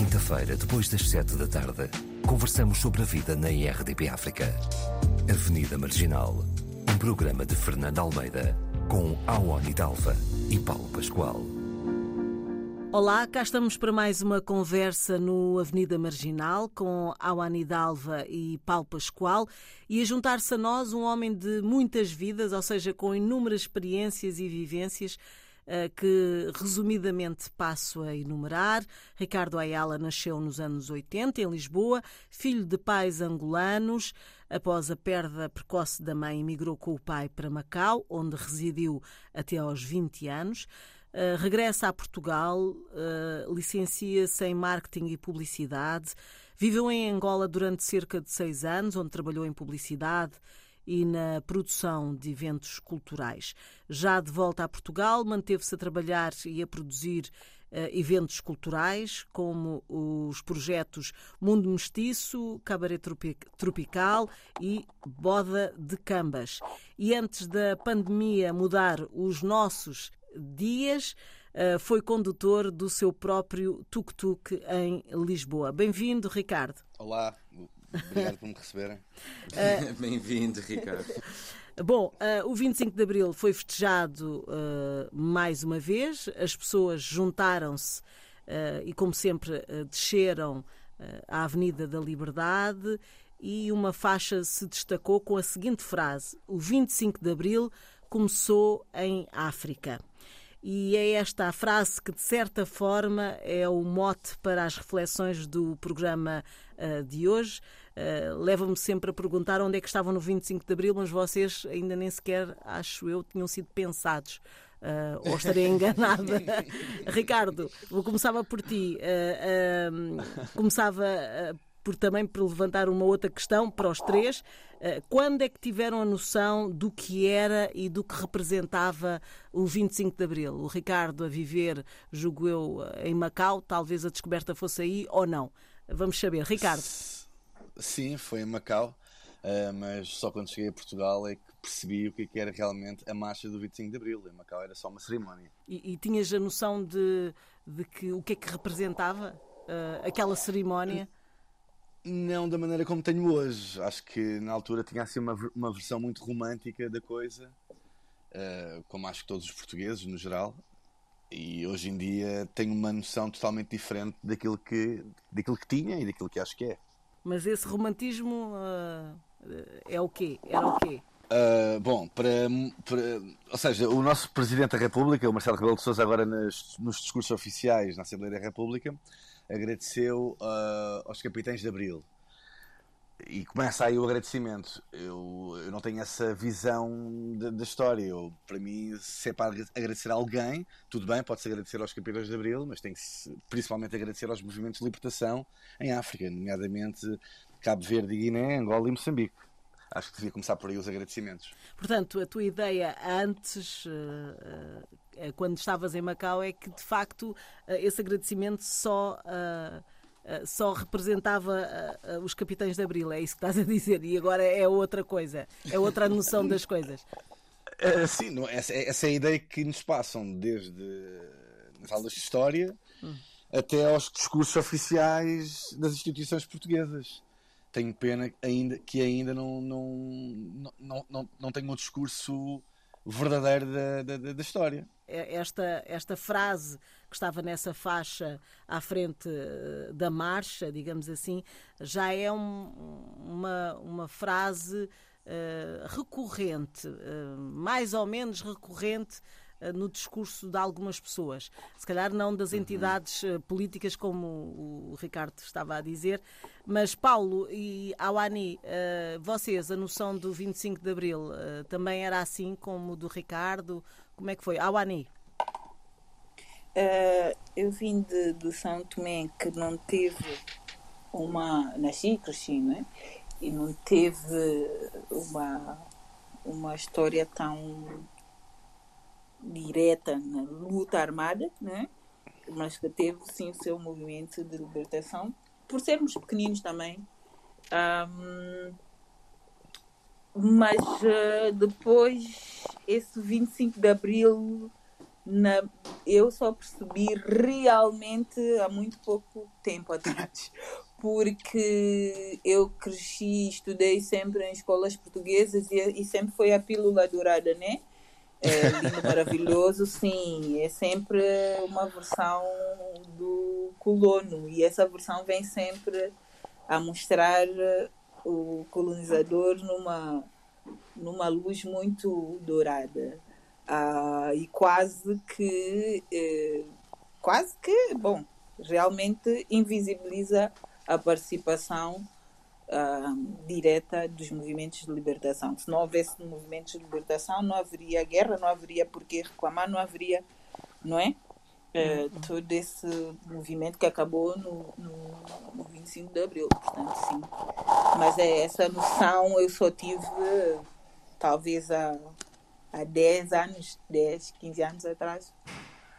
quinta-feira, depois das sete da tarde, conversamos sobre a vida na IRDP África. Avenida Marginal, um programa de Fernando Almeida, com Awani Dalva e Paulo Pascoal. Olá, cá estamos para mais uma conversa no Avenida Marginal com Awani Dalva e Paulo Pascoal e a juntar-se a nós um homem de muitas vidas, ou seja, com inúmeras experiências e vivências que resumidamente passo a enumerar. Ricardo Ayala nasceu nos anos 80 em Lisboa, filho de pais angolanos. Após a perda precoce da mãe, emigrou com o pai para Macau, onde residiu até aos 20 anos. Uh, regressa a Portugal, uh, licencia-se em marketing e publicidade. Viveu em Angola durante cerca de seis anos, onde trabalhou em publicidade e na produção de eventos culturais. Já de volta a Portugal, manteve-se a trabalhar e a produzir uh, eventos culturais, como os projetos Mundo Mestiço, Cabaré Tropical e Boda de Cambas. E antes da pandemia mudar os nossos dias, uh, foi condutor do seu próprio tuk-tuk em Lisboa. Bem-vindo, Ricardo. Olá, Obrigado por me receberem. Uh, Bem-vindo, Ricardo. Bom, uh, o 25 de Abril foi festejado uh, mais uma vez, as pessoas juntaram-se e, como sempre, desceram à Avenida da Liberdade e uma faixa se destacou com a seguinte frase: O 25 de Abril começou em África. E é esta a frase que, de certa forma, é o mote para as reflexões do programa uh, de hoje. Uh, Leva-me sempre a perguntar onde é que estavam no 25 de Abril, mas vocês ainda nem sequer, acho eu, tinham sido pensados. Uh, ou estarei enganada. Ricardo, vou começava por ti. começava por também por levantar uma outra questão para os três. Eh, quando é que tiveram a noção do que era e do que representava o 25 de Abril? O Ricardo a viver, julgo eu, em Macau, talvez a descoberta fosse aí ou não. Vamos saber. Ricardo. Sim, foi em Macau, eh, mas só quando cheguei a Portugal é que percebi o que é era realmente a marcha do 25 de Abril. Em Macau era só uma cerimónia. E, e tinhas a noção de, de que, o que é que representava uh, aquela cerimónia? Não da maneira como tenho hoje. Acho que na altura tinha assim uma, uma versão muito romântica da coisa, uh, como acho que todos os portugueses no geral. E hoje em dia tenho uma noção totalmente diferente daquilo que, daquilo que tinha e daquilo que acho que é. Mas esse romantismo uh, é o quê? Era o quê? Uh, bom, para, para, ou seja, o nosso Presidente da República, o Marcelo Rebelo de Sousa, agora nas, nos discursos oficiais na Assembleia da República, agradeceu uh, aos capitães de Abril. E começa aí o agradecimento. Eu, eu não tenho essa visão da história. Eu, para mim, se é para agradecer a alguém, tudo bem, pode-se agradecer aos capitães de Abril, mas tem que principalmente agradecer aos movimentos de libertação em África, nomeadamente Cabo Verde, Guiné, Angola e Moçambique acho que devia começar por aí os agradecimentos. Portanto, a tua ideia antes, eh, eh, quando estavas em Macau, é que de facto eh, esse agradecimento só. Só representava os capitães de Abril, é isso que estás a dizer, e agora é outra coisa, é outra noção das coisas. Uh, sim, não, essa, essa, é a ideia que nos passam desde as aulas de História hum. até aos discursos oficiais das instituições portuguesas tenho pena ainda, que ainda não, não, não, não, não tenho um discurso verdadeiro da, da, da, história. É, esta, esta frase que estava nessa faixa à frente eh, da marcha, digamos assim, já é um, uma, uma frase uh, recorrente, uh, mais ou menos recorrente no discurso de algumas pessoas. Se calhar não das uhum. entidades uhum. políticas, como o Ricardo estava a dizer, mas Paulo e Awani, vocês, a noção do 25 de Abril também era assim como o do Ricardo? Como é que foi? Awani? Uh, eu vim de, de São Tomé, que não teve uma. Nasci e cresci, não é? E não teve uma, uma história tão direta na luta armada, né? mas que teve sim o seu movimento de libertação, por sermos pequeninos também. Um, mas uh, depois, esse 25 de Abril na, eu só percebi realmente há muito pouco tempo atrás, porque eu cresci, estudei sempre em escolas portuguesas e, e sempre foi a pílula dourada, né? É lindo, maravilhoso, sim. É sempre uma versão do colono e essa versão vem sempre a mostrar o colonizador numa, numa luz muito dourada. Ah, e quase que, eh, quase que, bom, realmente invisibiliza a participação uh, direta dos movimentos de libertação. Se não houvesse movimentos de libertação, não haveria guerra, não haveria por que reclamar, não haveria, não é? Uh, todo esse movimento que acabou no, no, no 25 de Abril, portanto, sim. Mas é essa noção eu só tive talvez há, há 10 anos, 10, 15 anos atrás,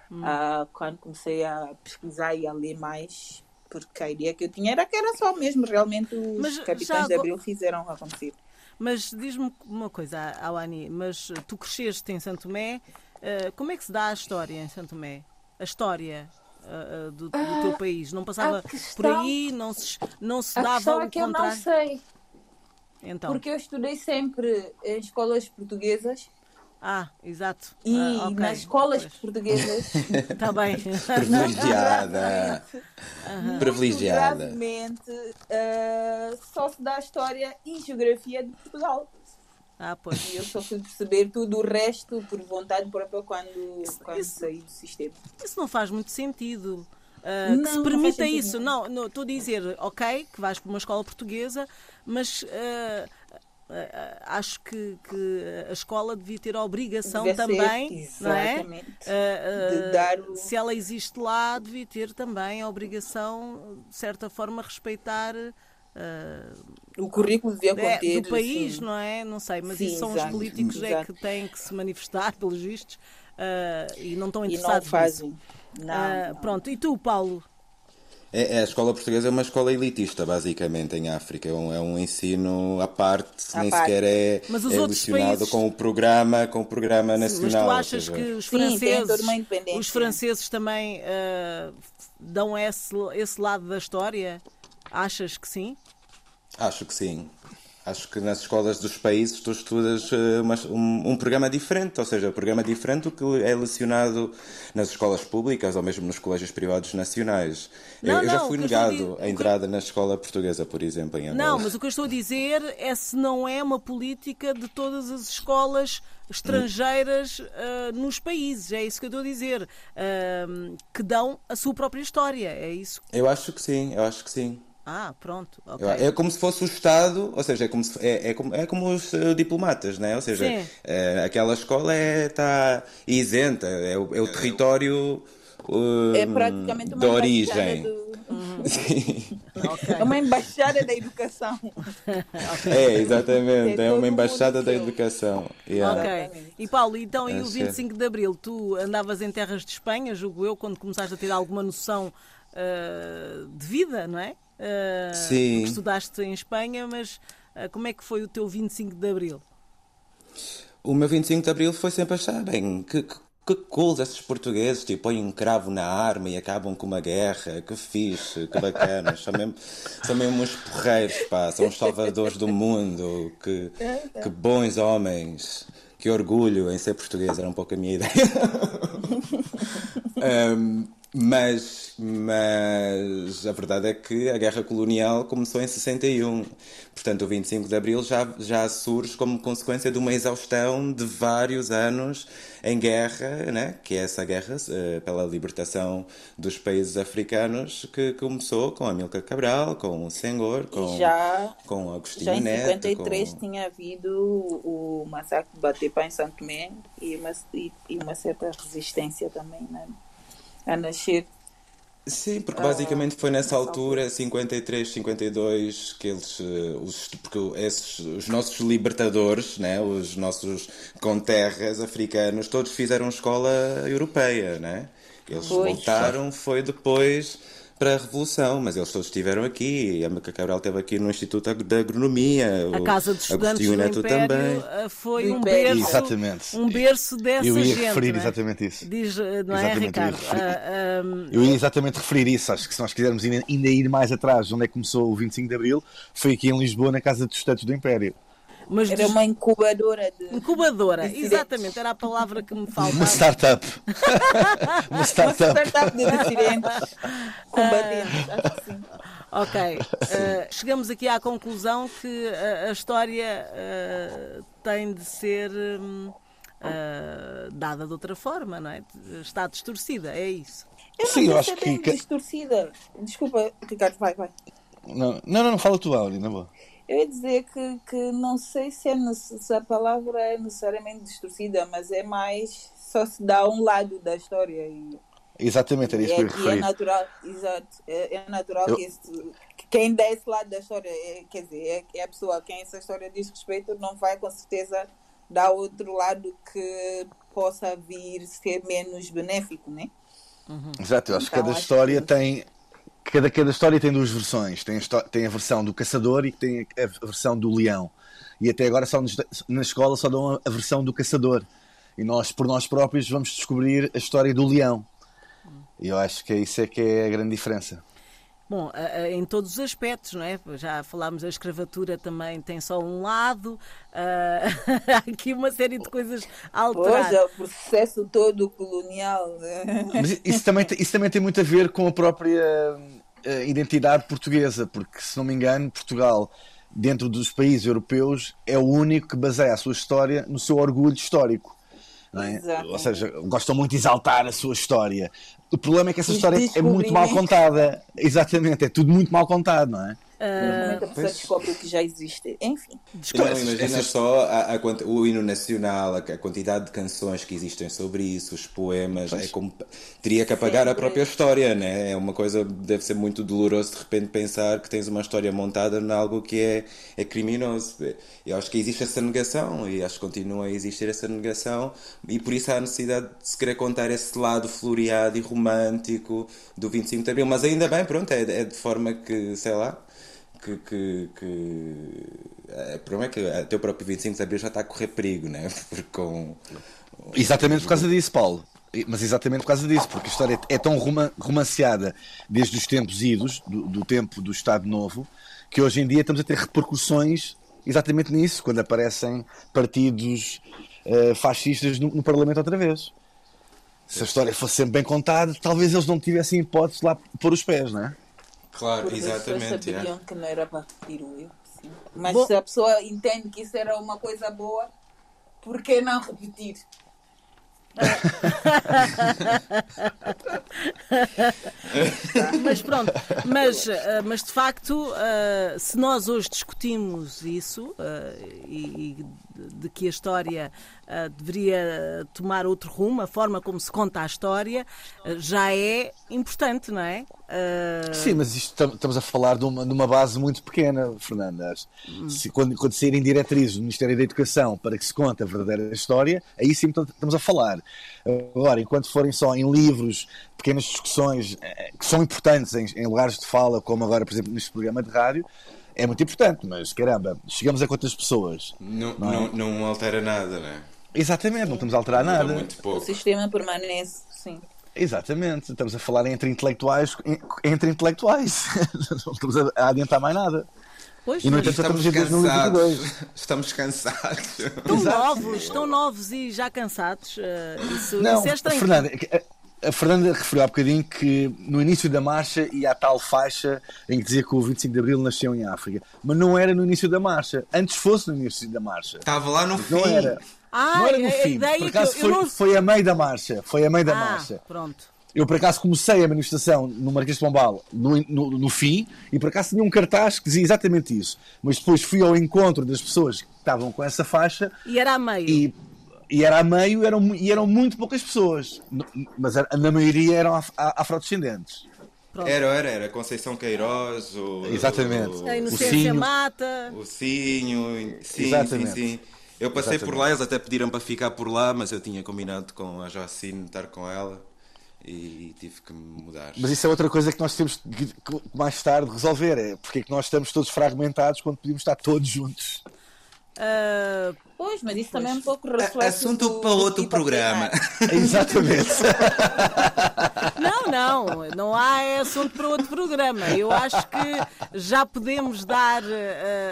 hum. uh, quando comecei a pesquisar e a ler mais porque a ideia que eu tinha era que era só mesmo realmente os mas capitães de Abril fizeram acontecer. Mas diz-me uma coisa, Awani, mas tu cresceste em Santo Tomé, uh, como é que se dá a história em Santo Tomé? A história uh, do, do uh, teu país? Não passava questão, por aí? Não se, não se dava o é que contrário? eu não sei. Então. Porque eu estudei sempre em escolas portuguesas ah, exato. E ah, okay. nas escolas pois. portuguesas. Está bem. Privilegiada. uhum. Privilegiada. Uh, só se dá a história e geografia de Portugal. Ah, pois. E eu só fui perceber tudo o resto por vontade própria quando, isso, quando isso, saí do sistema. Isso não faz muito sentido. Uh, não, que se permita isso. Não, não, estou a dizer, ok, que vais para uma escola portuguesa, mas uh, acho que, que, a escola devia ter a obrigação Deve também, ser, não é? Uh, dar o... Se ela existe lá, devia ter também a obrigação, de certa forma, respeitar. o currículo devia é, conter do país, não é? Não sei, mas sim, isso são exato, os políticos exato. é que têm que se manifestar, pelos vistos, e não estão interessados e não fazem. Não, não. Pronto, e tu, Paulo? É, é, a escola portuguesa é uma escola elitista, basicamente, em África. É um, é um ensino à parte, à nem parte. sequer é, é relacionado países... com o programa, com o programa nacional. Mas tu achas que os franceses, Sim, os franceses também uh, dão esse, esse lado da história? Achas que sim? Acho que sim. Acho que nas escolas dos países tu estudas uma, um, um, programa diferente, ou seja, um programa diferente do que é lecionado nas escolas públicas ou mesmo nos colégios privados nacionais. Não, eu, eu não, já fui negado a, a entrada na escola portuguesa, por exemplo, em Angola. Não, mas o que eu estou a dizer é se não é uma política de todas as escolas estrangeiras uh, nos países, é isso que eu estou a dizer, uh, que dão a sua própria história, é isso? Eu acho que sim, eu acho que sim. Ah, pronto. Okay. É como se fosse o Estado, ou seja, é como, se, é, é, como, é como os uh, diplomatas, né? ou seja, uh, aquela escola está é, isenta, é o, é o território uh, é praticamente uma de origem. Do... Uhum. Okay. É uma embaixada da educação. É, exatamente, é, é uma embaixada da educação. Yeah. Ok. E Paulo, então, e o 25 de Abril? Tu andavas em terras de Espanha, julgo eu, quando começaste a ter alguma noção uh, de vida, não é? Uh, Sim. Estudaste em Espanha, mas uh, como é que foi o teu 25 de Abril? O meu 25 de Abril foi sempre achar, bem, que, que, que cool esses portugueses, tipo, põem um cravo na arma e acabam com uma guerra, que fixe, que bacana, são mesmo, são mesmo uns porreiros, pá, são os salvadores do mundo, que, que bons homens, que orgulho em ser português, era um pouco a minha ideia. um, Mas, mas a verdade é que a guerra colonial começou em 61. Portanto, o 25 de Abril já, já surge como consequência de uma exaustão de vários anos em guerra, né? que é essa guerra uh, pela libertação dos países africanos que começou com Amílcar Cabral, com o Senghor, com, já, com Agostinho já em Neto. 53 com... tinha havido o massacre de Batepa em Santo Tomé e uma, e, e uma certa resistência também, né? A nascer. Sim, porque basicamente foi nessa altura, 53, 52, que eles, eh, os, porque esses, os nossos libertadores, né, os nossos conterras africanos, todos fizeram escola europeia, né? Eles pois. voltaram, foi depois para a Revolução, mas eles todos estiveram aqui. A Maca Cabral esteve aqui no Instituto de Agronomia. A Casa dos Estudantes do Neto Império também. eh, foi um berço, Exatamente. um berço dessa Eu ia gente. referir não é? exatamente isso. Diz, eh, não é, Exatamente, Ricardo? eu ia referir- Ah, ah, Eu ia exatamente referir isso. Acho que se nós quisermos ainda ainda ir mais atrás, onde é que começou o 25 de Abril, foi aqui em Lisboa, na Casa dos Estudantes do Império. Mas Era diz- uma incubadora de. incubadora, Dissidentes. exatamente, era a palavra que me Uma faltava. startup. Uma Uma startup. startup de combatentes. Acho que sim. Ok, eh, chegamos aqui à conclusão que a, a história eh, tem de ser eh, dada de outra forma, não é? Está distorcida, é isso. Eu não Sim, eu acho que- distorcida. Desculpa, Ricardo, vai, vai. Não, não, não, não fala tu, Auri, na boa. Eu ia dizer que, que não sei se, é, se a palavra é necessariamente distorcida, mas é mais só se dá um lado da história e, Exatamente, era isso que eu ia é, é natural, exato, é, é natural Eu- que, esse, que quem dá esse lado da história, é, quer dizer, é, é a pessoa a quem essa história diz respeito, não vai com certeza dar outro lado que possa vir ser menos benéfico, né? Exato, eu acho que Então, cada acho história que- tem. Cada, cada história tem duas versões. Tem a, tem a versão do caçador e tem a, versão do leão. E até agora só nos- na escola só dão a, a versão do caçador. E nós, por nós próprios, vamos descobrir a história do leão. E eu acho que isso é que é a grande diferença. Bom, em todos os aspectos, não é? Já falámos, a escravatura também tem só um lado, ah, há aqui uma série de coisas a alterar. Pois é, o processo todo colonial. né? Mas isso também, tem- isso também tem muito a ver com a própria eh, identidade portuguesa, porque, se não me engano, Portugal, dentro dos países europeus, é o único que baseia a sua história no seu orgulho histórico. é? Ou seja, gostam muito de exaltar a sua história. O problema é que essa Os história é muito mal contada. Exatamente, é tudo muito mal contado, não é? Normalmente a pessoa pois. descobre o que já existe. Enfim. Não, imagina só a, a o hino nacional, a, a quantidade de canções que existem sobre isso, os poemas, é como teria que apagar a Sempre. própria história, né? É uma coisa, deve ser muito doloroso de repente pensar que tens uma história montada em algo que é, é criminoso. Eu acho que existe essa negação e acho que continua a existir essa negação e por isso há a necessidade de se querer contar esse lado floreado e romântico do 25 de Abril, mas ainda bem, pronto, é, é de forma que, sei lá, que, que, que é, o problema é que até o próprio 25 de Abril já está a correr perigo, né? Porque com Exatamente por causa disso, Paulo. Mas exatamente por causa disso, porque a história é tão roma- romanceada desde os tempos idos, do, do tempo do Estado Novo, que hoje em dia estamos a ter repercussões exatamente nisso, quando aparecem partidos eh, fascistas no, no Parlamento outra vez. Se a história fosse sempre bem contada, talvez eles não tivessem hipótese de lá pôr os pés, não é? Claro, Porque exatamente. é. sabiam que não era para repetir o erro. sim. Mas Bom- se a pessoa entende que isso era uma coisa boa, por que não repetir? Mas pronto, mas, ah, mas de facto, ah, se nós hoje discutimos isso ah, e, e de, que a história ah, deveria tomar outro rumo, a forma como se conta a história, ah, já é importante, não é? Ah, Sim, mas isto tam- estamos a falar de uma, de uma base muito pequena, Fernanda. Se, quando, quando saírem diretrizes do Ministério da Educação para que se conte a verdadeira história, aí sim tam- estamos a falar. Agora, enquanto forem só em livros, pequenas discussões eh, que são importantes em, em lugares de fala, como agora, por exemplo, neste programa de rádio, é muito importante, mas caramba, chegamos a quantas pessoas? Não, não, não altera nada, né? Exatamente, não estamos a alterar Muda nada. muito O pouco. sistema permanece, sim. Exatamente, estamos a falar entre intelectuais, entre intelectuais. não estamos a, adiantar mais nada. pois, E no mas entanto, Estamos estamos em 2022. cansados. Estamos cansados. estão novos, estão novos e já cansados. ah, isso, Não, isso é estranho. Fernanda, a, Fernanda referiu há bocadinho que no início da marcha ia a tal faixa em que dizia que o 25 de Abril nasceu em África. Mas não era no início da marcha. Antes fosse no início da marcha. Estava lá no fim. Não era. Ah, não era no a- a fim. ideia Por que acaso eu- eu foi, não- foi a meio da marcha. Foi a meio da Ah, marcha. pronto. Eu por acaso comecei a manifestação no Marquês de Pombal no, no, no fim e por acaso tinha um cartaz que dizia exatamente isso. Mas depois fui ao encontro das pessoas que estavam com essa faixa E era a meio. e, e era a meio eram, e eram muito poucas pessoas. Mas a- na maioria eram af- a- afrodescendentes. Pronto. Era, era, era. Conceição Queiroz, o, Exatamente. o, A o inocência Sinho. mata. o Sinho. Sim, Exatamente. sim, sim. Eu passei Exatamente. por lá, eles até pediram para ficar por lá, mas eu tinha combinado com a Jacine estar com ela. e tive que mudar. Mas isso é outra coisa que nós temos que mais tarde resolver, é porque é que nós estamos todos fragmentados quando podíamos estar todos juntos. Uh, pois, mas isso pois. também é um pouco reflexo Assunto do, para outro programa. Exatamente. Não, não, não há assunto para outro programa. Eu acho que já podemos dar uh,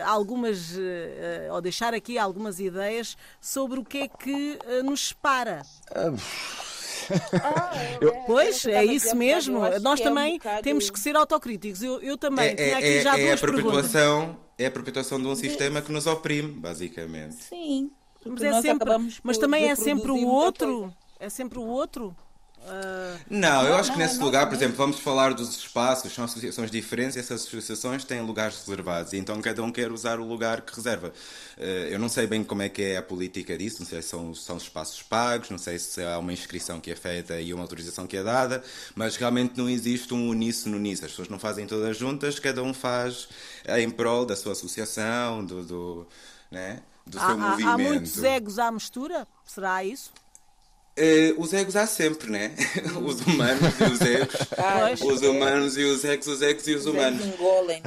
algumas, uh, ou deixar aqui algumas ideias sobre o que é que nos separa. Ah, eu, pois, é isso mesmo. Nós também é um bocado... temos que ser autocríticos. Eu, eu também é, tinha aqui é, já é duas a perpetuação, perguntas. É a perpetuação de um sistema que nos oprime, basicamente. Sim. Mas, é sempre, mas também é sempre o outro. É sempre o outro. Uh... Não, eu acho que nesse não, lugar, não, por exemplo, vamos falar dos espaços, são associações diferentes e essas associações têm lugares reservados, e então cada um quer usar o lugar que reserva. Uh, eu não sei bem como é que é a política disso, não sei se são, são espaços pagos, não sei se há uma inscrição que é feita e uma autorização que é dada, mas realmente não existe um uníssono nisso. As pessoas não fazem todas juntas, cada um faz em prol da sua associação, do, do, né, do seu há, movimento. Há muitos egos à mistura? Será isso? Uh, os egos há sempre, né? os humanos e os egos. Ah, os humanos e os egos, os egos e os, os humanos. Engolem.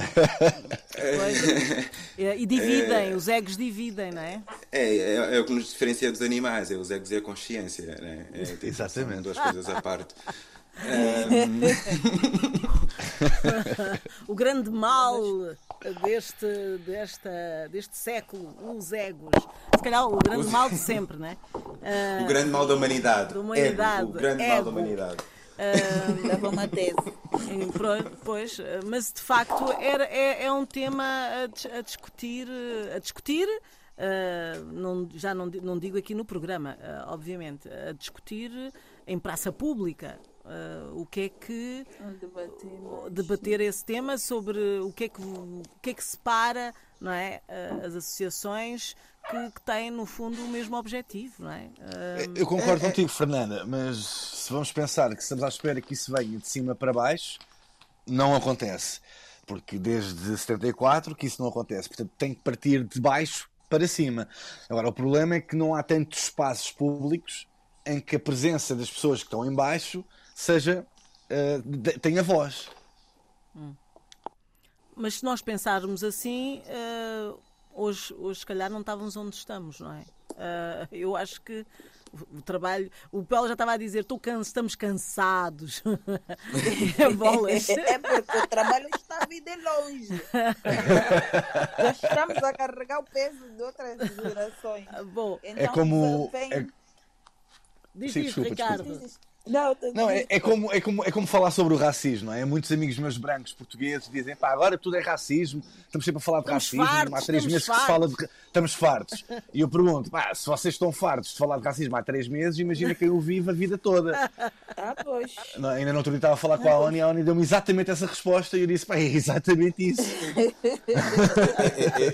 e dividem, os egos dividem, não é? É, é, é, o que nos diferencia dos animais, é os egos e a consciência, né? É, tipo, Exatamente. duas coisas à parte. o grande mal deste, desta, deste século, os egos. Se calhar o grande mal de sempre, não é? Uh, o grande mal da humanidade. Da humanidade. Ego, o grande ego. mal da humanidade. Uh, Leva uma tese. Pois, mas de facto era, é, é um tema a, a discutir, a discutir Uh, não, já não, não digo aqui no programa, uh, obviamente, a discutir em praça pública, Uh, o que é que debater esse tema sobre o que é que o que é que separa não é uh, as associações que, que, têm no fundo o mesmo objetivo não é? Uh... eu concordo é, contigo Fernanda mas se vamos pensar que estamos à espera que isso venha de cima para baixo não acontece. Porque desde 74 que isso não acontece. Portanto tem que partir de baixo para cima. Agora o problema é que não há tantos espaços públicos em que a presença das pessoas que estão em baixo seja uh, tenha voz. Hum. Mas se nós pensarmos assim, uh, hoje, hoje se calhar não estávamos onde estamos, não é? Uh, eu acho que o trabalho. O Paulo já estava a dizer: can, estamos cansados. Bolas. É porque o trabalho está a vir de longe. Já estamos a carregar o peso de outras gerações. Bom, então, é como. Vem... É... Diz Sim, desculpa, Ricardo. Desculpa. Não, não é, é, como, é, como, é como falar sobre o racismo, não é? Muitos amigos meus brancos portugueses dizem pá, agora tudo é racismo, estamos sempre a falar de estamos racismo, fartos, há três meses fartos. que se fala de. Estamos fartos. E eu pergunto, pá, se vocês estão fartos de falar de racismo há três meses, imagina que eu vivo a vida toda. Ah, pois. Não, ainda não outro dia estava a falar com a ONU e a ONU deu-me exatamente essa resposta e eu disse, pá, é exatamente isso.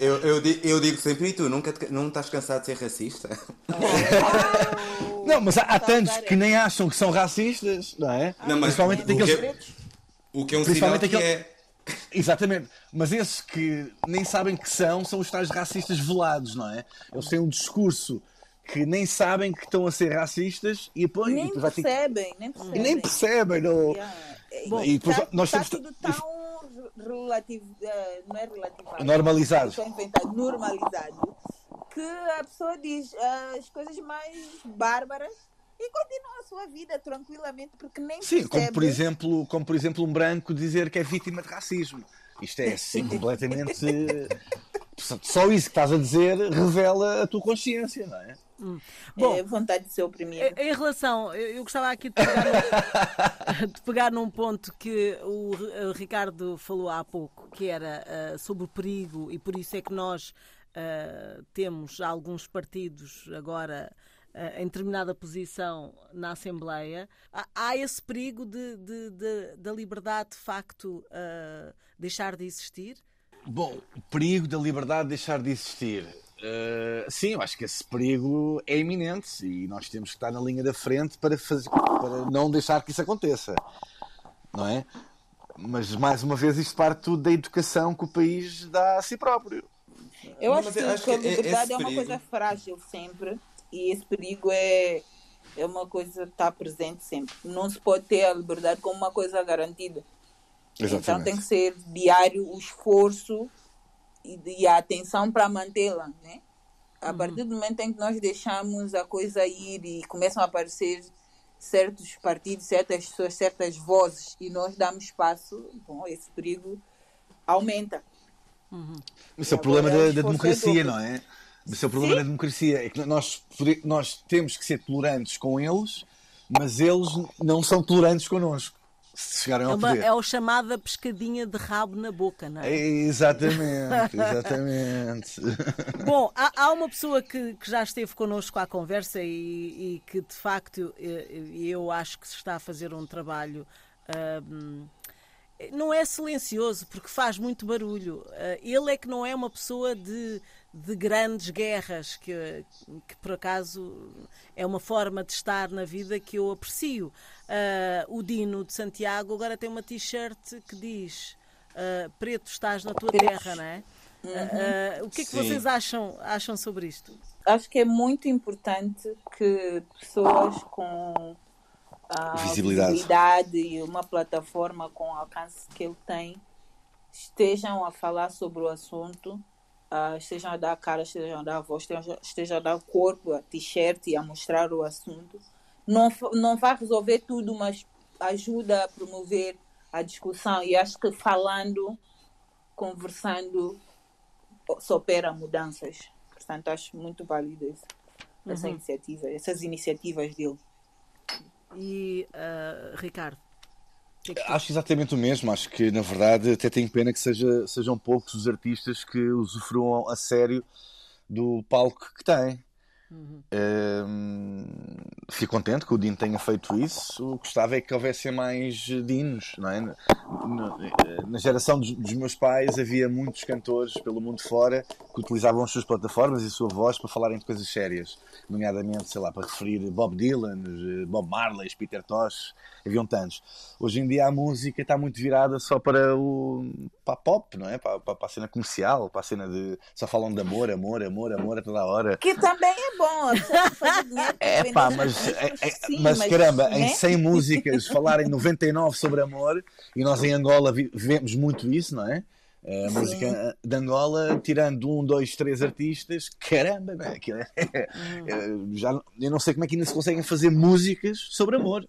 eu, eu, eu, eu, digo sempre, e tu, nunca te, não estás cansado de ser racista? Não, mas há, há tantos que nem acham que são racistas, não é? Não, mas Principalmente o, que é, o que é um sinal que é... Exatamente, mas esses que nem sabem que são, são os tais racistas velados, não é? Eles têm um discurso que nem sabem que estão a ser racistas e depois nem e percebem, nem percebem, nem percebem, não. Yeah. Bom, e depois tá, nós tá temos tudo tão relativo, uh, não é relativado, normalizado, normalizado, que a pessoa diz uh, as coisas mais bárbaras e continua a sua vida tranquilamente porque nem Sim, percebe. como por exemplo, como por exemplo um branco dizer que é vítima de racismo. Isto é assim completamente só isso que estás a dizer revela a tua consciência, não é? Hum. Bom, é vontade de ser oprimido. Em relação, eu gostava aqui de pegar, de pegar num ponto que o Ricardo falou há pouco, que era uh, sobre o perigo, e por isso é que nós uh, temos alguns partidos agora uh, em determinada posição na Assembleia. Há, esse perigo de, de, de, da liberdade de facto deixar de existir? Bom, o perigo da liberdade deixar de existir. Uh, sim, eu acho que esse perigo é iminente e nós temos que estar na linha da frente para, fazer, para não deixar que isso aconteça, não é? Mas mais uma vez isto parte tudo da educação que o país dá a si próprio. Eu acho, que, acho que a liberdade é uma perigo... coisa frágil sempre e esse perigo é é uma coisa que está presente sempre. Não se pode ter a liberdade como uma coisa garantida. Exatamente. Então tem que ser diário o esforço e, e a atenção para mantê-la, né? A uhum. partir do momento em que nós deixamos a coisa ir e começam a aparecer certos partidos, certas pessoas, certas vozes e nós damos espaço, bom, esse perigo aumenta. Uhum. Isso é o problema da, da democracia, não é? O problema Sim? da democracia. É que nós, nós temos que ser tolerantes com eles, mas eles não são tolerantes connosco se chegarem ao é, uma, poder. é o chamada pescadinha de rabo na boca, não é? é exatamente, exatamente. Bom, há, há, uma pessoa que, que, já esteve connosco à conversa e, e, que de facto eu acho que se está a fazer um trabalho. Um, não é silencioso, porque faz muito barulho. Uh, ele é que não é uma pessoa de, de grandes guerras, que, que por acaso é uma forma de estar na vida que eu aprecio. Uh, o Dino de Santiago agora tem uma t-shirt que diz uh, Preto, estás na tua terra, não é? Uhum. o que é que Sim. vocês acham, acham sobre isto? Acho que é muito importante que pessoas com a visibilidade. visibilidade e uma plataforma com o alcance que ele tem estejam a falar sobre o assunto, uh, estejam a dar a cara, estejam a dar a voz, estejam, estejam a dar corpo, a t-shirt e a mostrar o assunto. Não, não vai resolver tudo, mas ajuda a promover a discussão e acho que falando, conversando, se opera mudanças. Portanto, acho muito válido essa uhum. iniciativa, essas iniciativas dele. E uh, Ricardo? Que é que acho exatamente o mesmo. Acho que, na verdade, até tenho pena que seja, sejam poucos os artistas que usufruam a sério do palco que têm. Uhum. Um, fico contente que o Dino tenha feito isso. O que gostava é que houvesse mais Dinos. Não é? na, na geração dos, meus pais havia muitos cantores pelo mundo fora que utilizavam as suas plataformas e a sua voz para falarem de coisas sérias, nomeadamente, sei lá, para referir Bob Dylan, Bob Marley, Peter Tosh, haviam tantos. Hoje em dia a música está muito virada só para o para a pop, não é? Para, para, a cena comercial, para a cena de só falam de amor, amor, amor, amor a toda hora. Que também é bom. É pá, mas, é, é, Sim, mas, mas, caramba, né? em 100 músicas falarem 99 sobre amor e nós em Angola vemos muito isso, não é? A música de Angola, tirando um, dois, três artistas, caramba, é, é, hum. já, eu não sei como é que ainda se conseguem fazer músicas sobre amor.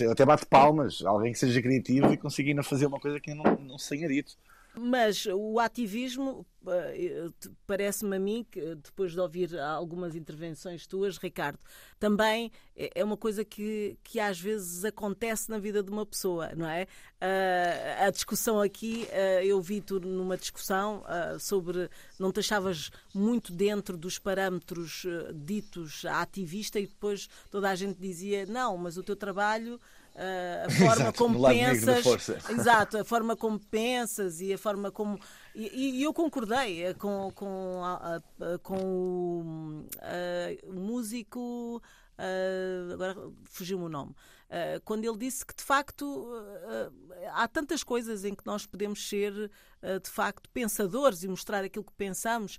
Eu até bate palmas, alguém que seja criativo e consiga ainda fazer uma coisa que não, não se tenha dito. Mas o ativismo, eh, parece-me a mim, que depois de ouvir algumas intervenções tuas, Ricardo, também é uma coisa que, que às vezes acontece na vida de uma pessoa, não é? Eh, a discussão aqui, eh, eu vi-te numa discussão sobre não te achavas muito dentro dos parâmetros ditos ativista e depois toda a gente dizia não, mas o teu trabalho a forma exato, como pensas. Exato, a forma como pensas e a forma como. E, e eu concordei eh, com, com, a, a, com o, a, músico. Uh, agora fugiu-me o nome. Uh, quando ele disse que de facto uh, há tantas coisas em que nós podemos ser de facto pensadores e mostrar aquilo que pensamos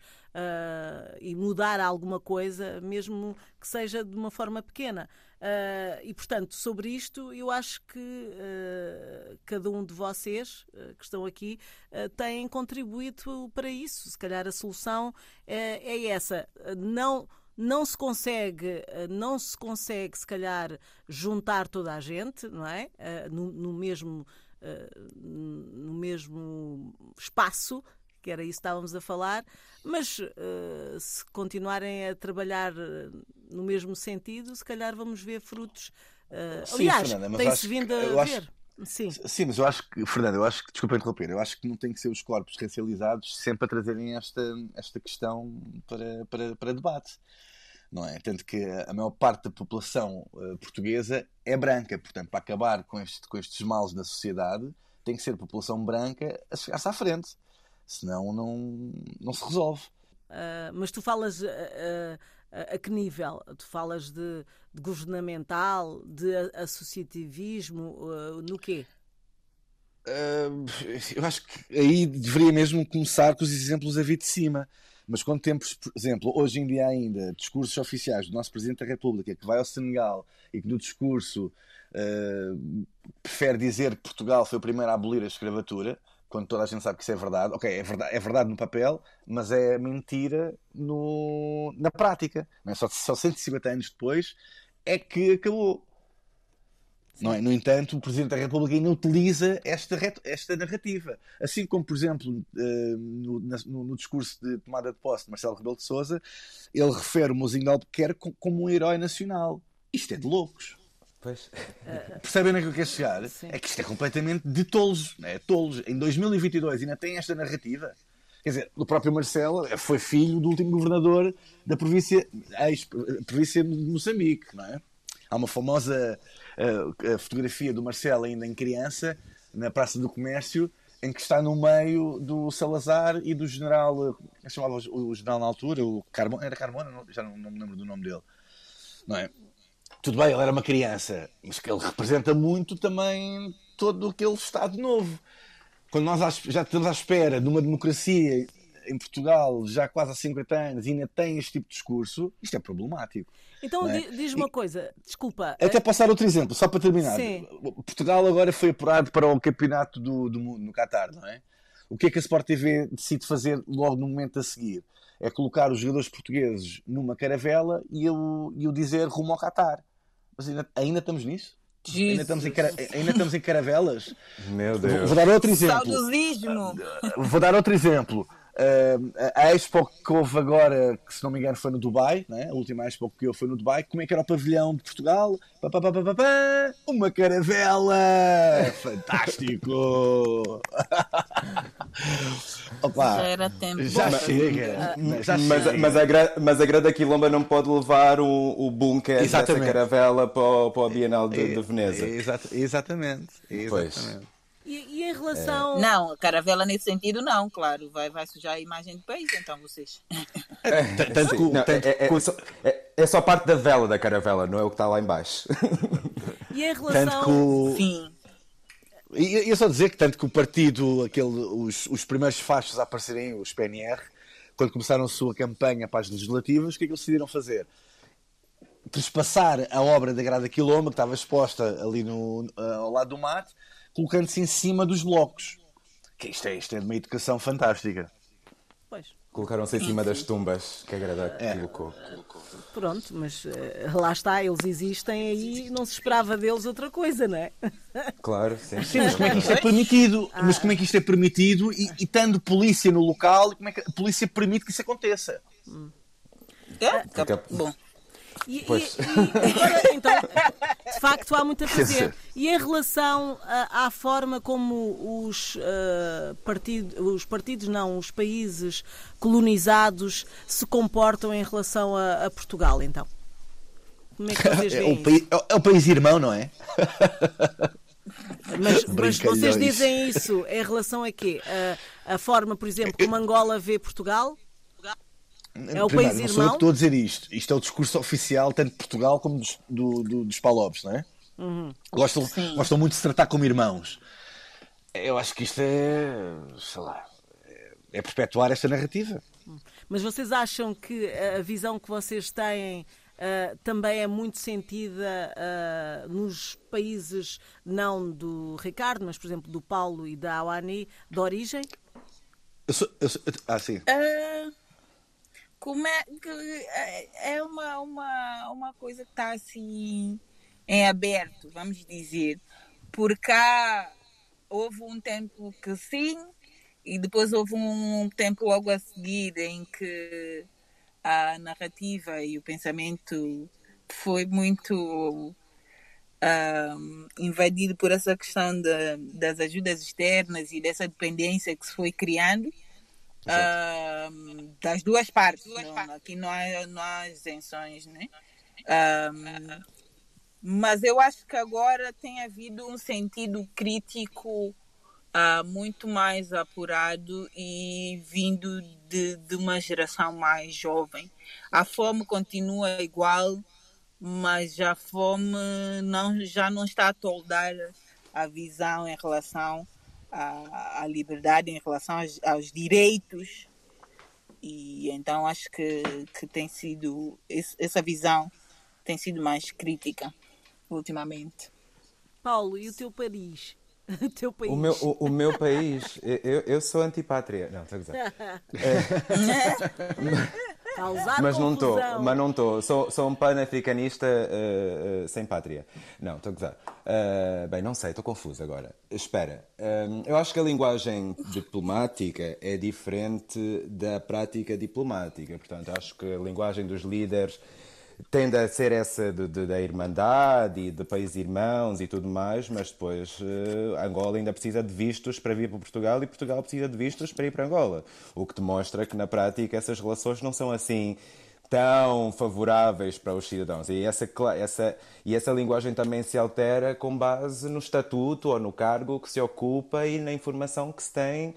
e mudar alguma coisa, mesmo que seja de uma forma pequena. Uh, e, portanto, sobre isto, eu acho que uh, cada um de vocês uh, que estão aqui tem contribuído para isso. Se calhar a solução é, é essa. Não não se consegue, não se consegue, se calhar, juntar toda a gente, não é? No, no mesmo, no mesmo espaço, que era isso que estávamos a falar, mas uh, se continuarem a trabalhar eh, no mesmo sentido, se calhar vamos ver frutos. Uh, sim, aliás, tem-se vindo a ver. Sim. Sim, mas eu acho que, Fernando, eu acho que, desculpa interromper, eu acho que não tem que ser os corpos racializados sempre a trazerem esta, esta questão para, para, para debate. Não é? Tanto que a maior parte da população uh, portuguesa é branca, portanto, para acabar com, este, com estes males na sociedade, tem que ser a população branca a chegar-se à frente senão não, não se resolve. Uh, mas tu falas uh, uh, a que nível? Tu falas de, de governamental, de associativismo, no quê? eu acho que aí deveria mesmo começar com os exemplos a vir de cima. Mas quando temos, por exemplo, hoje em dia ainda, discursos oficiais do nosso Presidente da República que vai ao Senegal e que no discurso prefere dizer que Portugal foi o primeiro a abolir a escravatura, quando toda a gente sabe que isso é verdade. Ok, é verdade, é verdade no papel, mas é mentira no, na prática. Não é? só, só 150 anos depois é que acabou. Não é? No entanto, o Presidente da República ainda utiliza esta, esta narrativa. Assim como, por exemplo, eh, no, no, no, discurso de tomada de posse de Marcelo Rebelo de Sousa, ele refere o Mozinho de Albuquerque como um herói nacional. Isto é de loucos. Pois. Percebem onde é que eu quero chegar? Sim. É que isto é completamente de tolos. É tolos. Em 2022 ainda tem esta narrativa. Quer dizer, o próprio Marcelo foi filho do último governador da província, ex-província de Moçambique, não é? Há uma famosa uh, a fotografia do Marcelo ainda em criança, na Praça do Comércio, em que está no meio do Salazar e do general, como é chamava o, o general na altura? O Carmona, era Carmona? Já não, não, me lembro do nome dele. Não é? Tudo bem, ele era uma criança, mas que ele representa muito também todo aquele Estado novo. Quando nós já estamos à espera de uma democracia em Portugal já quase há 50 anos e ainda tem este tipo de discurso, isto é problemático. Então é? diz uma coisa, desculpa. Até posso dar outro exemplo, só para terminar. Sim. Portugal agora foi apurado para o campeonato do, do mundo no Qatar, não é? O que é que a Sport TV decide fazer logo no momento a seguir? É colocar os jogadores portugueses numa caravela e eu, e eu dizer rumo ao Qatar. Mas ainda, ainda estamos nisso? Ainda estamos, em cara... ainda estamos em caravelas? Meu Deus. Vou dar outro exemplo. Saudosismo. Vou dar outro exemplo. Uh, a Expo que houve agora, que se não me engano foi no Dubai, né? a última Expo que houve foi no Dubai, como é que era o pavilhão de Portugal? Pá, pá, pá, uma caravela! Fantástico! Opa, já era tempo. Já mas, chega. Mas, já mas, chega. Mas, a, mas a Grande Quilomba não pode levar o, o bunker exatamente. dessa caravela para o, para o Bienal de, de Veneza. Exatamente. exatamente. Pois. E, e em relação. É... Não, a caravela nesse sentido não, claro. Vai, vai sujar a imagem do país, então vocês. É, tanto, não, tanto, é, é, só, é, é, só, parte da vela da caravela, não é o que está lá embaixo. E em relação. Tanto que o... Sim. E, e só dizer que tanto que o partido, aquele, os, os primeiros fachos a aparecerem, os PNR, quando começaram a sua campanha para as legislativas, o que é que eles decidiram fazer? Trespassar a obra da Grada Quiloma, que estava exposta ali no, ao lado do mate, colocando-se em cima dos blocos. Que isto é, isto é de uma educação fantástica. Pois. Colocaram-se em cima das tumbas que a Grada é. colocou. Pronto, mas uh, lá está, eles existem aí não se esperava deles outra coisa, não é? Claro, sim. sim mas como é que isto é permitido? Ah. Mas como é que isto é permitido e, e tendo polícia no local, como é que a polícia permite que isso aconteça? Hum. É, Porque... bom. E, e, e, agora, então, de facto, há muito a fazer. E em relação à forma como os, uh, partidos, os partidos, não, os países colonizados se comportam em relação a, a Portugal, então? Como é que vocês é veem? É o, país, é o país irmão, não é? Mas, mas, vocês dizem isso em relação a quê? A, a forma, por exemplo, como Angola vê Portugal? É o Primeiro, país não sou eu que estou a dizer isto. Isto é o discurso oficial tanto de Portugal como dos, do, do, dos Palopes, não é? Uhum. Gostam, gostam muito de se tratar como irmãos. Eu acho que isto é, sei lá, é perpetuar esta narrativa. Mas vocês acham que a visão que vocês têm uh, também é muito sentida uh, nos países não do Ricardo, mas por exemplo do Paulo e da Awani, de origem? Eu sou, eu sou, ah, sim. Uh como é é, é uma, uma, uma coisa que está assim em aberto, vamos dizer. Por cá houve um tempo que sim, e depois houve um tempo logo a seguir em que a narrativa e o pensamento foi muito um, invadido por essa questão de, das ajudas externas e dessa dependência que se foi criando uh, das duas partes. Duas não, partes. Aqui não há, não há isenções, né? Um, mas eu acho que agora tem havido um sentido crítico uh, muito mais apurado e vindo de, de uma geração mais jovem. A fome continua igual, mas a fome não, já não está a toldar a visão em relação à, à liberdade, em relação aos, aos direitos e então acho que, que tem sido esse, essa visão tem sido mais crítica ultimamente. Paulo, e o teu Paris? O teu país. O meu, o, o meu país, eu, eu sou antipátria. Não, estou a dizer. Causar mas não estou, mas não estou. Sou, sou um panafricanista uh, uh, sem pátria. Não, estou a gozar. Uh, bem, não sei, estou confuso agora. Espera, eu acho que a linguagem diplomática é diferente da prática diplomática. Portanto, acho que a linguagem dos líderes tende a ser essa de, de, da irmandade e de países irmãos e tudo mais, mas depois uh, Angola ainda precisa de vistos para vir para Portugal e Portugal precisa de vistos para ir para Angola. O que demonstra que na prática essas relações não são assim tão favoráveis para os cidadãos. E essa, essa, e essa linguagem também se altera com base no estatuto ou no cargo que se ocupa e na informação que se tem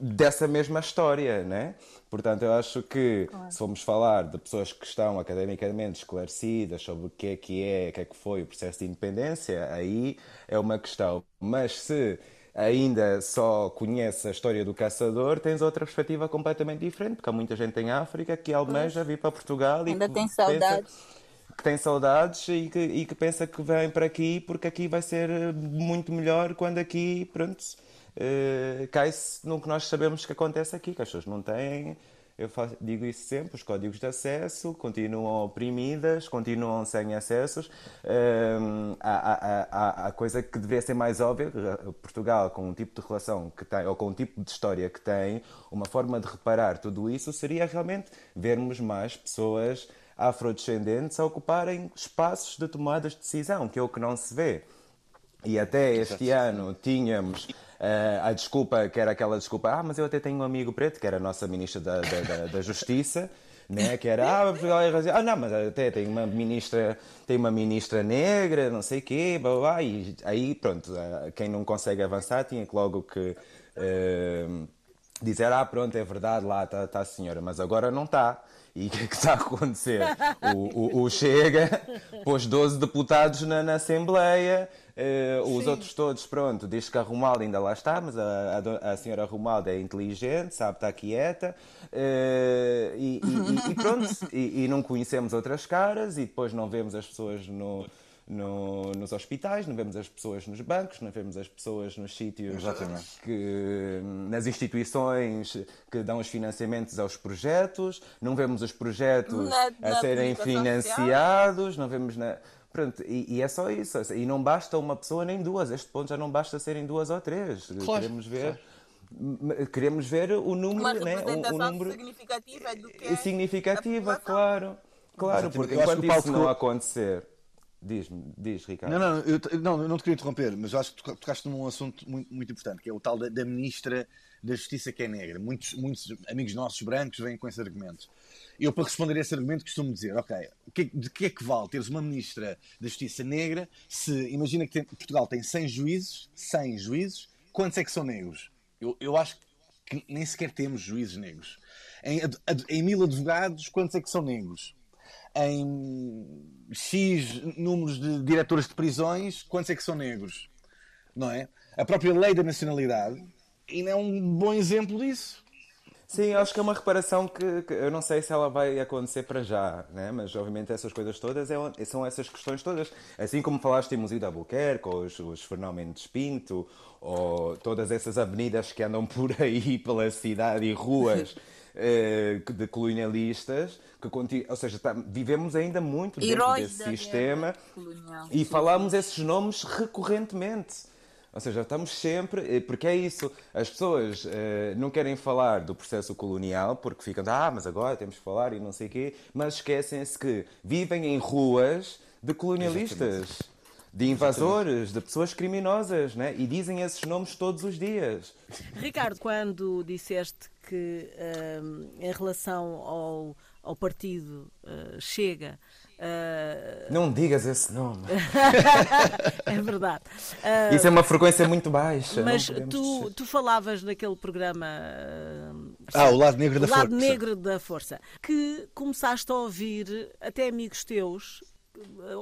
dessa mesma história, né? Portanto, eu acho que claro. se formos falar de pessoas que estão academicamente esclarecidas sobre o que é que é, o que é que foi o processo de independência, aí é uma questão. Mas se ainda só conhece a história do caçador, tens outra perspectiva completamente diferente, porque há muita gente em África que almeja vir para Portugal ainda e tem saudades. que tem saudades e que, e que pensa que vem para aqui porque aqui vai ser muito melhor quando aqui, pronto, uh, cai-se no que nós sabemos que acontece aqui, que as pessoas não têm, eu faço, digo isso sempre, os códigos de acesso continuam oprimidas, continuam sem acessos. Um, há, há, há, coisa que deveria ser mais óbvia, Portugal com um tipo de relação que tem, ou com um tipo de história que tem, uma forma de reparar tudo isso seria realmente vermos mais pessoas afrodescendentes a ocuparem espaços de tomadas de decisão, que é o que não se vê. E até este ano tínhamos Uh, a desculpa, que era aquela desculpa, ah, mas eu até tenho um amigo preto, que era a nossa ministra da, da, da, da Justiça, né? que era, ah, ah, não, mas até tem uma ministra, tem uma ministra negra, não sei o quê, blá, blá, e aí, pronto, quem não consegue avançar tinha que logo que uh, dizer, ah, pronto, é verdade, lá está tá a senhora, mas agora não está. E o que é que está a acontecer? O, o, o Chega pôs 12 deputados na, na Assembleia, Uh, os outros todos, pronto, diz que a Romalda ainda lá está, mas a, a, a senhora Romalda é inteligente, sabe estar quieta, uh, e, e, e, pronto, e, e, não conhecemos outras caras, e depois não vemos as pessoas no, no, nos hospitais, não vemos as pessoas nos bancos, não vemos as pessoas nos sítios, Exatamente. que, nas instituições que dão os financiamentos aos projetos, não vemos os projetos na, a serem financiados, não vemos na Pronto, e, e, é só isso. E não basta uma pessoa nem duas. Este ponto já não basta serem duas ou três. Claro, queremos ver. Claro. Queremos ver o número, uma né? o, o número significativa do que é significativa, claro, claro, Exatamente. porque Eu acho enquanto que o Paulo isso não acontecer, diz-me, diz Ricardo. Não, não, eu, não, eu não te queria interromper, mas eu acho que toca- tocaste num assunto muito, muito importante, que é o tal da, da ministra da Justiça que é negra. Muitos, muitos amigos nossos brancos vêm com esse argumento. Eu, para responder a esse argumento, costumo dizer: ok, é- de que é que vale teres uma ministra da Justiça negra se, imagina que tem- Portugal tem 100 juízes, 100 juízes, quantos é que são negros? Eu, eu acho que nem sequer temos juízes negros. Em, em mil advogados, quantos é que são negros? em X números de diretores de prisões, quantos é que são negros? Não é? A própria lei da nacionalidade ainda é um bom exemplo disso. Sim, acho que é uma reparação que, que eu não sei se ela vai acontecer para já, né? mas obviamente essas coisas todas é, são essas questões todas. Assim como falaste em Museu de Albuquerque, ou os, os Fernão Mendes Pinto, ou todas essas avenidas que andam por aí pela cidade e ruas eh, de colonialistas, que conti- ou seja, tá- vivemos ainda muito dentro Heróis desse da sistema colonial. e falamos esses nomes recorrentemente. Ou seja, estamos sempre. eh, Porque é isso. As pessoas eh, não querem falar do processo colonial porque ficam, ah, mas agora temos que falar e não sei o quê, mas esquecem-se que vivem em ruas de colonialistas, de invasores, de pessoas criminosas, né? e dizem esses nomes todos os dias. Ricardo, quando disseste que hum, em relação ao, ao partido uh, Chega. Uh, Não digas esse nome. é verdade. Uh, Isso é uma frequência muito baixa. mas tu, tu falavas naquele programa. uh, Ah, o lado negro da o lado força. negro da força. Que começaste a ouvir, até amigos teus,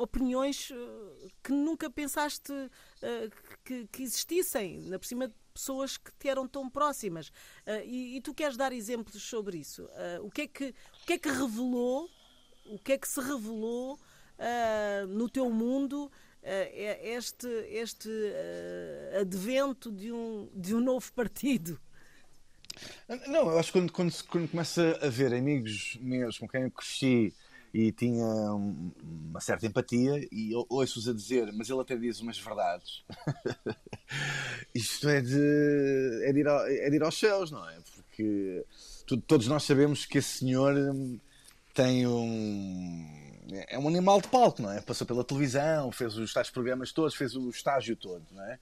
opiniões eh, que nunca pensaste que, que existissem. Na por cima, pessoas que te eram tão próximas. Uh, e, e, tu queres dar exemplos sobre isso? Uh, o, que é que, o que é que revelou, o que é que se revelou uh, no teu mundo este, este advento de um, de um novo partido? Não, eu acho que quando, quando, quando começa a ver amigos meus com quem eu cresci e tinha uma certa empatia e ouço-os a dizer, mas ele até diz umas verdades. Isto é de, é, de ir ao, é de ir aos céus, não é? Porque todos nós sabemos que esse senhor tem um. É um animal de palco, não é? Passou pela televisão, fez os tais programas todos, fez o estágio todo, não é?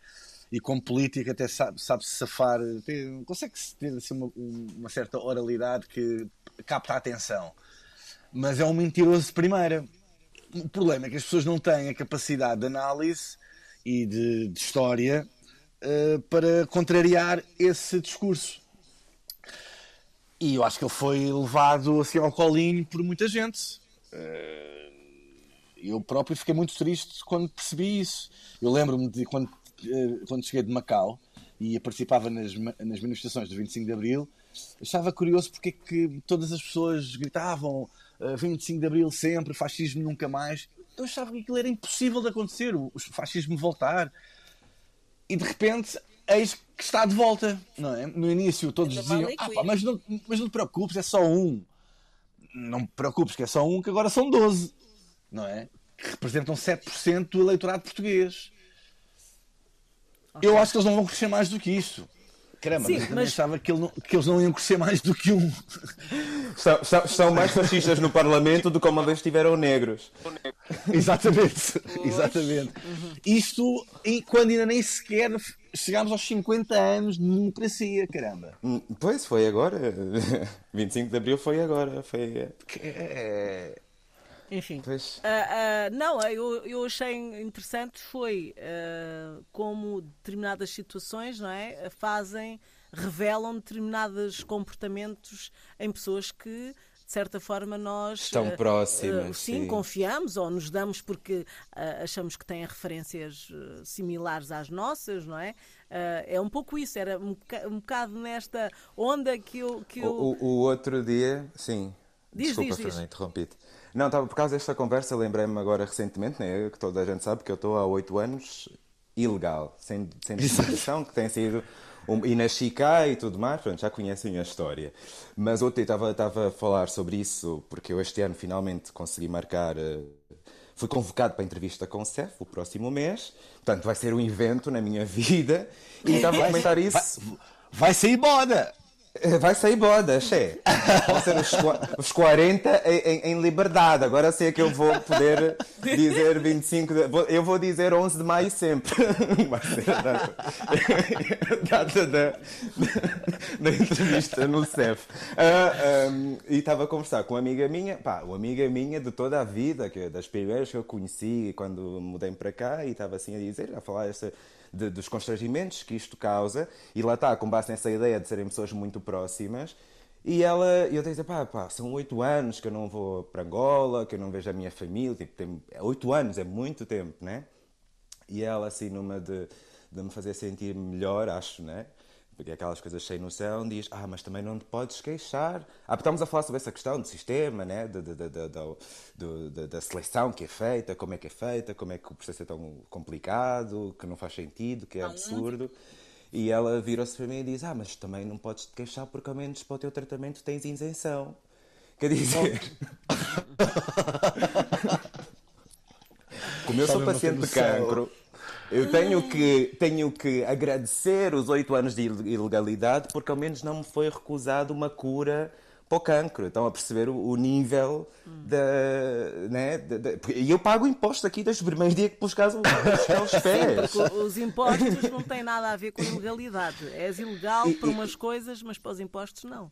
E como político até sabe, sabe safar, tem, consegue ter assim, uma, uma certa oralidade que capta a atenção mas é um mentiroso de primeira. O problema é que as pessoas não têm a capacidade de análise e de, de história uh, para contrariar esse discurso. E eu acho que ele foi levado assim ao colinho por muita gente. Uh, eu próprio fiquei muito triste quando percebi isso. Eu lembro-me de quando, uh, quando cheguei de Macau e participava nas, nas manifestações do 25 de Abril, achava curioso porque é que todas as pessoas gritavam 25 eh, de Abril sempre, fascismo nunca mais. Eu achava que aquilo era impossível de acontecer, o fascismo voltar. E de repente, eis que está de volta, não é? No início todos diziam, ah, pá, mas, não, mas não te preocupes, é só um. Não te preocupes que é só um, que agora são 12, não é? Que representam 7% do eleitorado português. Okay. Eu acho que eles não vão crescer mais do que isso. Caramba, Sim, mas, mas... achava que, ele não, que, eles não iam crescer mais do que um. São, são, são mais fascistas no Parlamento do que uma vez tiveram negros. exatamente, exatamente. Uhum. Isto quando ainda nem sequer chegámos aos 50 anos de democracia, caramba. Hum, pois, foi agora. 25 de Abril foi agora. Foi... É... Enfim. Uh, uh, não, eu, eu achei interessante foi uh, como determinadas situações não é, fazem, revelam determinados comportamentos em pessoas que de certa forma nós estão próximas. Uh, sim, sim, confiamos ou nos damos porque uh, achamos que têm referências similares às nossas, não é? Uh, é um pouco isso, era um, um bocado nesta onda que eu. Que eu... O, o, outro dia, sim. Diz, Desculpa, diz, Fernando, interrompi-te. Não, estava por causa desta conversa, lembrei-me agora recentemente, né, que toda a gente sabe que eu estou há oito anos ilegal, sem, sem documentação, que tem sido. Um, e nasci cá e tudo mais, pronto, já conhecem a história. Mas ontem estava, a falar sobre isso, porque eu este ano finalmente consegui marcar. Uh, fui convocado para a entrevista com o CEF o próximo mês, portanto vai ser um evento na minha vida. E estava a comentar isso. Vai, vai sair moda! Vai sair boda, che. Vão ser os, os 40 em, em, liberdade. Agora sei que eu vou poder dizer 25 de, Eu vou dizer 11 de maio sempre. Vai ser a data, a data da, da, entrevista no CEF. Uh, ah, um, e estava a conversar com uma amiga minha, pá, uma amiga minha de toda a vida, que, das primeiras que eu conheci quando mudei para cá, e estava assim a dizer, a falar esta de, dos constrangimentos que isto causa, e lá está, com base nessa ideia de serem pessoas muito próximas. E ela, eu disse, pá, pá, são oito anos que eu não vou para Angola, que eu não vejo a minha família, tipo, tem oito anos, é muito tempo, né? E ela, assim, numa de, de me fazer sentir melhor, acho, né? Porque aquelas coisas sem noção, diz, ah, mas também não te podes queixar. Ah, estamos a falar sobre essa questão do sistema, né? da, da, da, da, seleção que é feita, como é que é feita, como é que o processo é tão complicado, que não faz sentido, que é absurdo. E ela virou-se para mim e diz, ah, mas também não podes te queixar porque ao menos para o teu tratamento tens isenção. Quer dizer... Como eu sou paciente de cancro eu tenho que, tenho que agradecer os oito anos de ilegalidade porque ao menos não me foi recusado uma cura para o cancro. Estão a perceber o, nível da. Né, e eu pago impostos aqui desde o primeiro dia que pus casa os pés. Sim, os impostos não têm nada a ver com ilegalidade. És ilegal e, para umas coisas, mas para os impostos não.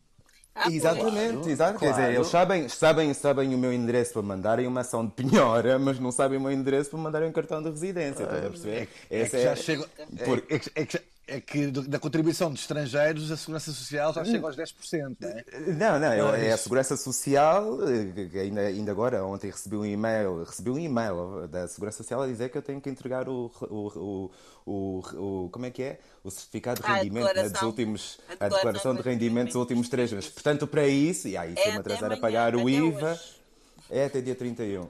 Ah, Exatamente, claro, exato. Claro. Quer dizer, eles sabem, sabem, sabem o meu endereço para mandarem uma ação de penhora, mas não sabem o meu endereço para mandarem um cartão de residência. Estás a perceber? É, é que já é... chegam. Por... É, que, é, que, é que da contribuição de estrangeiros a Segurança Social já chega aos 10%, não é? Não, não, não é, é a Segurança Social, eh, ainda, ainda agora, ontem recebi um e-mail, recebi um e-mail da Segurança Social a dizer que eu tenho que entregar o, o, o, o como é que é? O certificado de rendimento né, dos últimos, a, a declaração de rendimento dos últimos três meses. Portanto, para isso, e aí se é me atrasar a pagar o IVA, hoje. é até dia 31.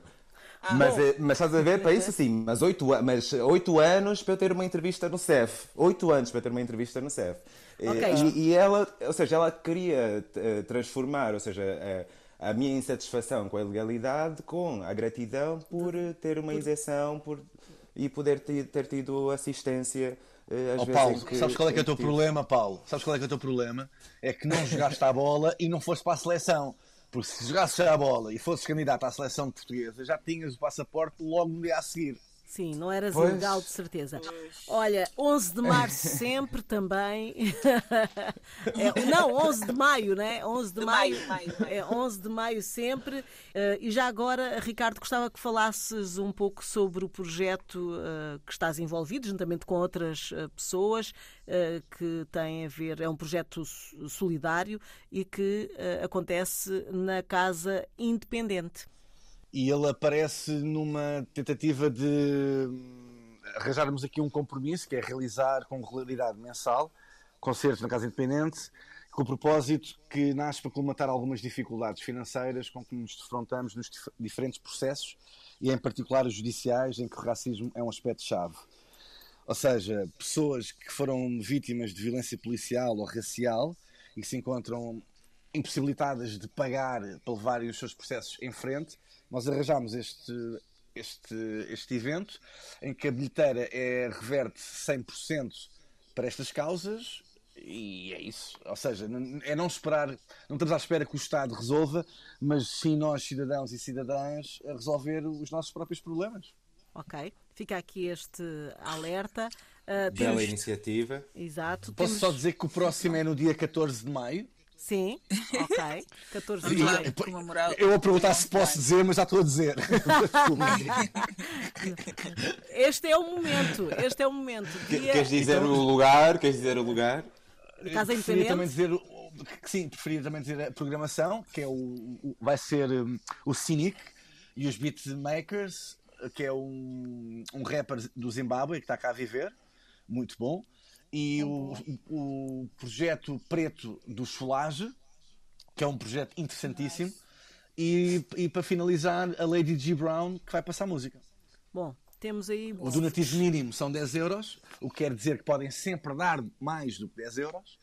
Ah, mas, eh, mas estás a ver, para isso sim, mas oito, mas oito anos para eu ter uma entrevista no CEF. Oito anos para ter uma entrevista no CEF. Okay. E, e, ela, ou seja, ela queria uh, transformar, ou seja, a, a minha insatisfação com a ilegalidade com a gratidão por eh, ter uma isenção por, e poder ter tido assistência. Uh, oh, Paulo, que, sabes qual é que é o teu problema, Paulo? Sabes qual é que é o teu problema? É que não jogaste a bola e não foste para a seleção. Porque se jogasses a bola e fosses candidato à seleção portuguesa, já tinhas o passaporte logo no dia a seguir. Sim, não eras pois. ilegal de certeza. Olha, 11 de março sempre também. é, não, 11 de maio, né? 11 de, de maio. maio, maio. É 11 de maio sempre. Uh, e já agora, Ricardo, gostava que falasses um pouco sobre o projeto uh, que estás envolvido, juntamente com outras uh, pessoas, que tem a ver, é um projeto solidário e que acontece na Casa Independente e ele aparece numa tentativa de hum, arranjarmos aqui um compromisso, que é realizar com regularidade mensal concertos na Casa Independente, com o propósito que nasce para colmatar algumas dificuldades financeiras com que nos defrontamos nos diferentes processos e, em particular, os judiciais, em que o racismo é um aspecto-chave. Ou seja, pessoas que foram vítimas de violência policial ou racial e que se encontram impossibilitadas de pagar para levar os seus processos em frente nós arranjámos este, este, este evento em que a bilheteira é, reverte 100% para estas causas e é isso. Ou seja, é não esperar, não estamos à espera que o Estado resolva, mas sim nós, cidadãos e cidadãs, a resolver os nossos próprios problemas. Ok, fica aqui este alerta. Uh, Bela temos... iniciativa. Exato. Posso temos... só dizer que o próximo é no dia 14 de maio. Sim, ok. 14 de maio. Eu vou perguntar se posso dizer, mas já estou a dizer. este é o momento. Este é o momento. Dia... Queres dizer então... o lugar? Queres dizer o lugar? Casa Independente? também dizer sim, preferia também dizer a programação, que é o, o vai ser um, o Cynic e os Beatmakers, que é um, um rapper do Zimbábue que está cá a viver, muito bom e o, o projeto preto do Solage, que é um projeto interessantíssimo, e, e para finalizar, a Lady G. Brown, que vai passar música. Bom, temos aí. O donativo mínimo são 10 euros, o que quer dizer que podem sempre dar mais do que 10 euros.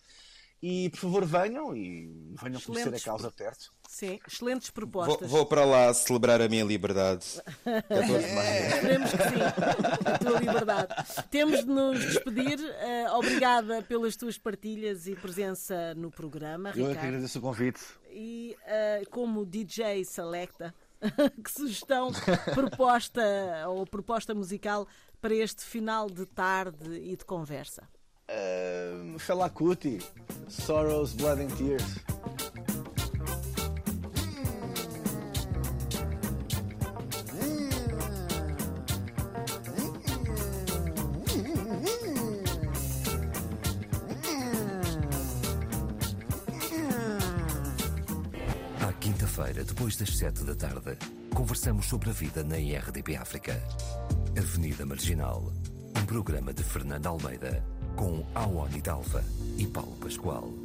E por favor venham e venham Excelentes. conhecer a causa perto. Sim, excelentes propostas. Vou, vou, para lá celebrar a minha liberdade. É. Esperemos que sim, a tua liberdade. Temos de nos despedir. Uh, obrigada pelas tuas partilhas e presença no programa. Eu é que agradeço o convite. E uh, como DJ Selecta, que sugestão, proposta ou proposta musical para este final de tarde e de conversa? Uh, Fela Kuti, Sorrows, Blood and Tears. À quinta-feira, depois das sete da tarde, conversamos sobre a vida na IRDP África. Avenida Marginal, um programa de Fernando Almeida com Awani Dalva e Paulo Pascoal.